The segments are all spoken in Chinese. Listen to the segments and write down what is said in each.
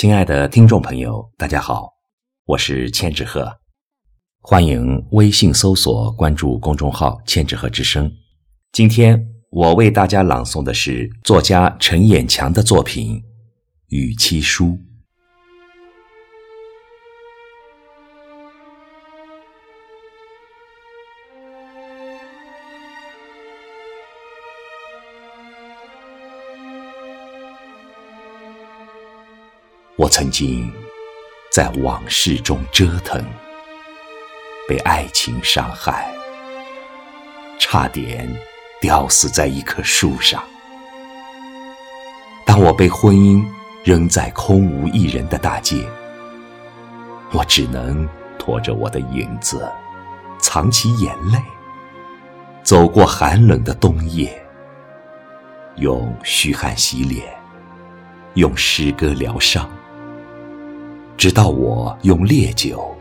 亲爱的听众朋友，大家好，我是千纸鹤，欢迎微信搜索关注公众号“千纸鹤之声”。今天我为大家朗诵的是作家陈衍强的作品《与妻书》。我曾经在往事中折腾，被爱情伤害，差点吊死在一棵树上。当我被婚姻扔在空无一人的大街，我只能拖着我的影子，藏起眼泪，走过寒冷的冬夜，用虚汗洗脸，用诗歌疗伤。直到我用烈酒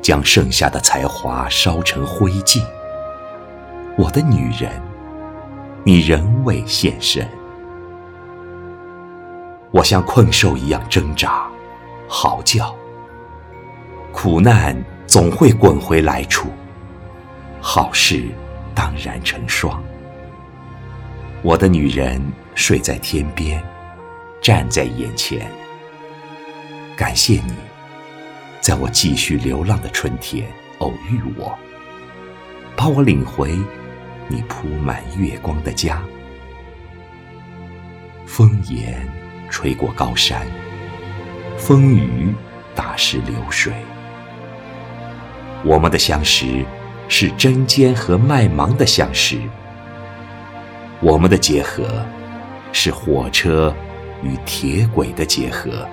将剩下的才华烧成灰烬，我的女人，你仍未现身。我像困兽一样挣扎、嚎叫，苦难总会滚回来处，好事当然成双。我的女人睡在天边，站在眼前。感谢你，在我继续流浪的春天偶遇我，把我领回你铺满月光的家。风言吹过高山，风雨打湿流水。我们的相识是针尖和麦芒的相识，我们的结合是火车与铁轨的结合。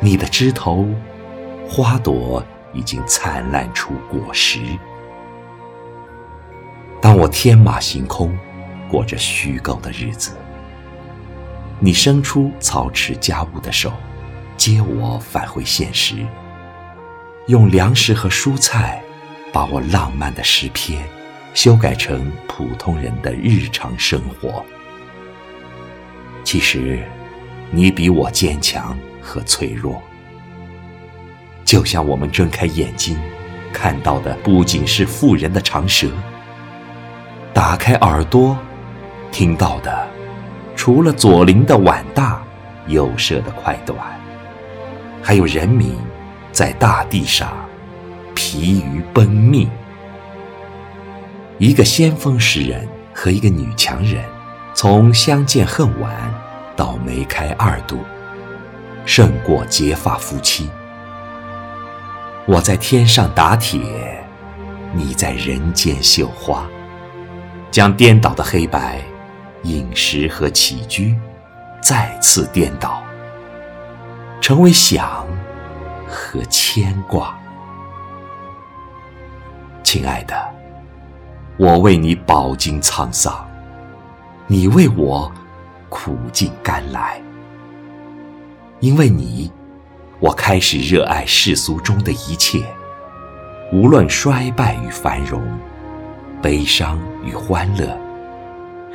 你的枝头，花朵已经灿烂出果实。当我天马行空，过着虚构的日子，你伸出操持家务的手，接我返回现实，用粮食和蔬菜，把我浪漫的诗篇，修改成普通人的日常生活。其实，你比我坚强。和脆弱，就像我们睁开眼睛看到的，不仅是富人的长舌；打开耳朵听到的，除了左邻的碗大、右舍的筷短，还有人民在大地上疲于奔命。一个先锋诗人和一个女强人，从相见恨晚到梅开二度。胜过结发夫妻。我在天上打铁，你在人间绣花，将颠倒的黑白、饮食和起居再次颠倒，成为想和牵挂。亲爱的，我为你饱经沧桑，你为我苦尽甘来。因为你，我开始热爱世俗中的一切，无论衰败与繁荣，悲伤与欢乐，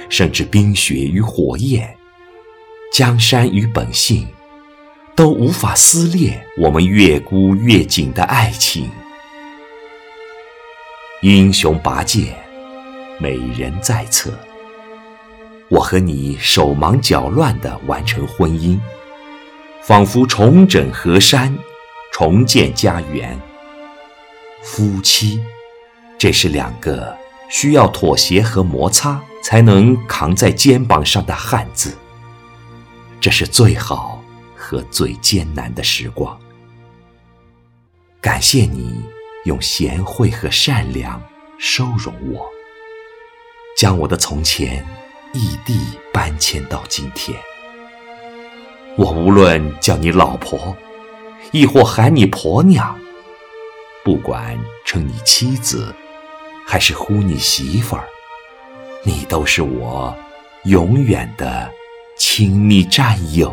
甚至冰雪与火焰，江山与本性，都无法撕裂我们越箍越紧的爱情。英雄拔剑，美人在侧，我和你手忙脚乱地完成婚姻。仿佛重整河山，重建家园。夫妻，这是两个需要妥协和摩擦才能扛在肩膀上的汉字。这是最好和最艰难的时光。感谢你用贤惠和善良收容我，将我的从前异地搬迁到今天。我无论叫你老婆，亦或喊你婆娘，不管称你妻子，还是呼你媳妇儿，你都是我永远的亲密战友。